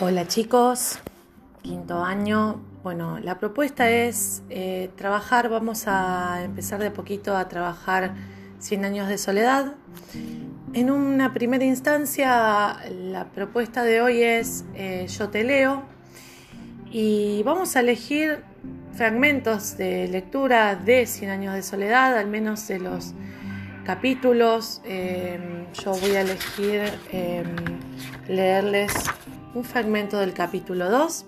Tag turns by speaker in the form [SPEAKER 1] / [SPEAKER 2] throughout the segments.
[SPEAKER 1] Hola chicos, quinto año. Bueno, la propuesta es eh, trabajar, vamos a empezar de poquito a trabajar 100 años de soledad. En una primera instancia, la propuesta de hoy es eh, Yo te leo y vamos a elegir fragmentos de lectura de 100 años de soledad, al menos de los capítulos. Eh, yo voy a elegir leerles un fragmento del capítulo 2,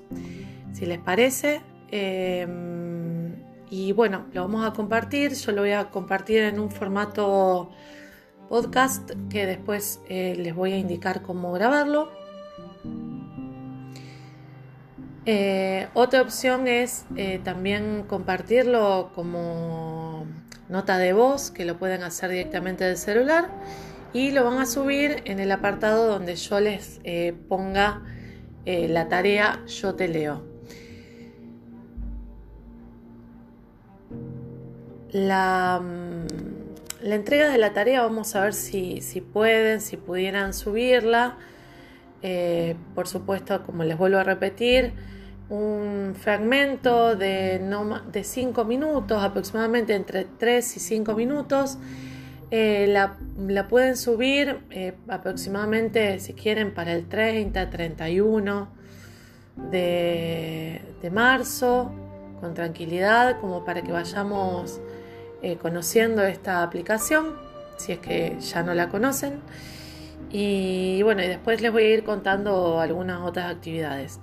[SPEAKER 1] si les parece. Em, y bueno, lo vamos a compartir. Yo lo voy a compartir en un formato podcast que después eh, les voy a indicar cómo grabarlo. Eh, otra opción es eh, también compartirlo como nota de voz, que lo pueden hacer directamente del celular y lo van a subir en el apartado donde yo les ponga eh, la tarea Yo te leo. La, mm, la, entrega de la tarea vamos a ver si, pueden, si pudieran subirla. Eh, por supuesto, como les vuelvo a repetir, un fragmento de 5 minutos, aproximadamente entre 3 y 5 minutos. Eh, la, pueden subir eh, aproximadamente, si quieren, para el 30, 31 de, marzo, con tranquilidad, como para que vayamos eh, conociendo esta aplicación, si es que ya no la conocen. Y bueno, y después les voy a ir contando algunas otras actividades.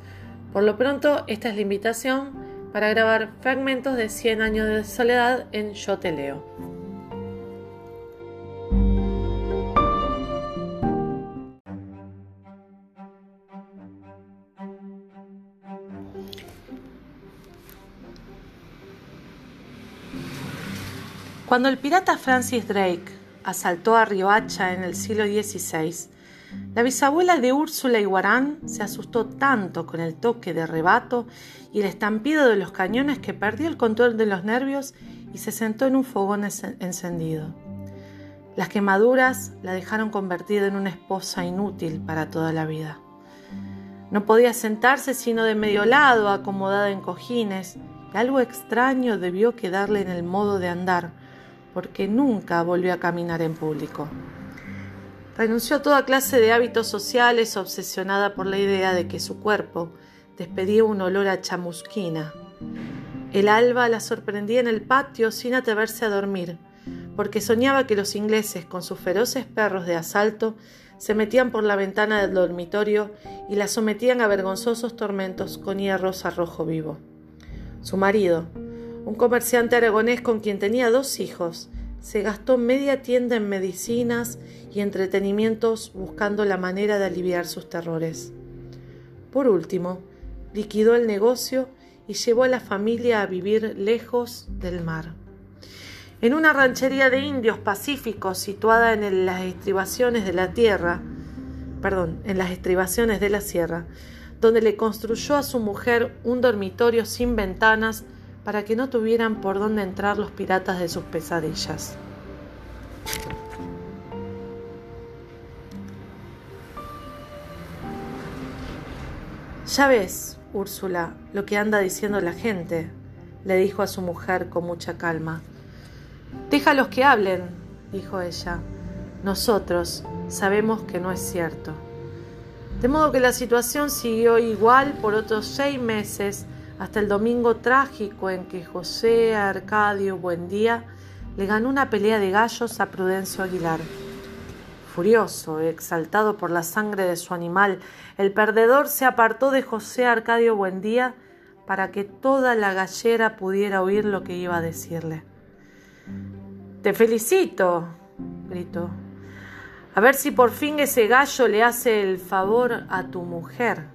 [SPEAKER 1] Por lo pronto, esta es la invitación para grabar fragmentos de 100 años de soledad en Yo Te Leo. Cuando el pirata Francis Drake asaltó a Riohacha en el siglo XVI, la bisabuela de Úrsula Iguarán se asustó tanto con el toque de rebato y el estampido de los cañones que perdió el control de los nervios y se sentó en un fogón encendido. Las quemaduras la dejaron convertida en una esposa inútil para toda la vida. No podía sentarse sino de medio lado, acomodada en cojines, y algo extraño debió quedarle en el modo de andar, porque nunca volvió a caminar en público. Renunció a toda clase de hábitos sociales, obsesionada por la idea de que su cuerpo despedía un olor a chamusquina. El alba la sorprendía en el patio sin atreverse a dormir, porque soñaba que los ingleses, con sus feroces perros de asalto, se metían por la ventana del dormitorio y la sometían a vergonzosos tormentos con hierros a rojo vivo. Su marido, un comerciante aragonés con quien tenía dos hijos, se gastó media tienda en medicinas y entretenimientos buscando la manera de aliviar sus terrores. Por último, liquidó el negocio y llevó a la familia a vivir lejos del mar. En una ranchería de indios pacíficos situada en las estribaciones de la tierra, perdón, en las estribaciones de la sierra, donde le construyó a su mujer un dormitorio sin ventanas para que no tuvieran por dónde entrar los piratas de sus pesadillas. Ya ves, Úrsula, lo que anda diciendo la gente, le dijo a su mujer con mucha calma. Déjalos que hablen, dijo ella. Nosotros sabemos que no es cierto. De modo que la situación siguió igual por otros seis meses hasta el domingo trágico en que José Arcadio Buendía le ganó una pelea de gallos a Prudencio Aguilar. Furioso, exaltado por la sangre de su animal, el perdedor se apartó de José Arcadio Buendía para que toda la gallera pudiera oír lo que iba a decirle. Te felicito, gritó. A ver si por fin ese gallo le hace el favor a tu mujer.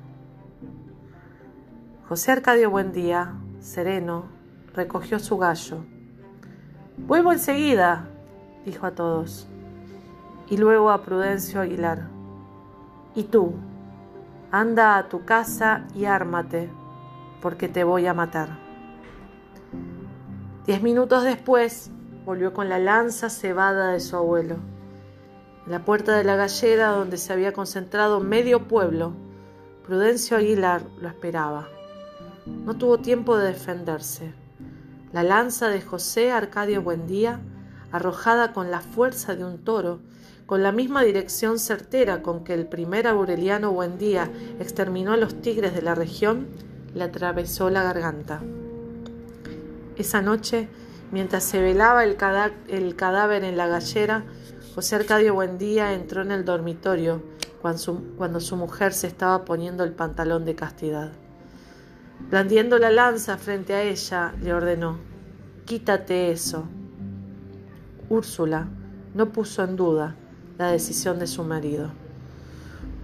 [SPEAKER 1] José Arcadio Buendía, sereno, recogió su gallo. Vuelvo enseguida, dijo a todos, y luego a Prudencio Aguilar. Y tú, anda a tu casa y ármate, porque te voy a matar. Diez minutos después, volvió con la lanza cebada de su abuelo. La puerta de la gallera donde se había concentrado medio pueblo, Prudencio Aguilar lo esperaba. No tuvo tiempo de defenderse. La lanza de José Arcadio Buendía, arrojada con la fuerza de un toro, con la misma dirección certera con que el primer Aureliano Buendía exterminó a los tigres de la región, le atravesó la garganta. Esa noche, mientras se velaba el, cadáver en la gallera, José Arcadio Buendía entró en el dormitorio cuando su, mujer se estaba poniendo el pantalón de castidad. Blandiendo la lanza frente a ella, le ordenó, quítate eso. Úrsula no puso en duda la decisión de su marido.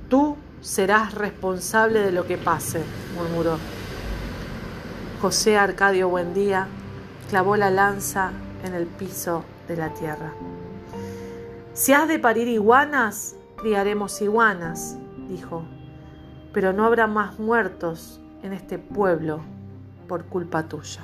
[SPEAKER 1] Tú serás responsable de lo que pase, murmuró. José Arcadio Buendía clavó la lanza en el piso de la tierra. Si has de parir iguanas, criaremos iguanas, dijo, pero no habrá más muertos en este pueblo por culpa tuya.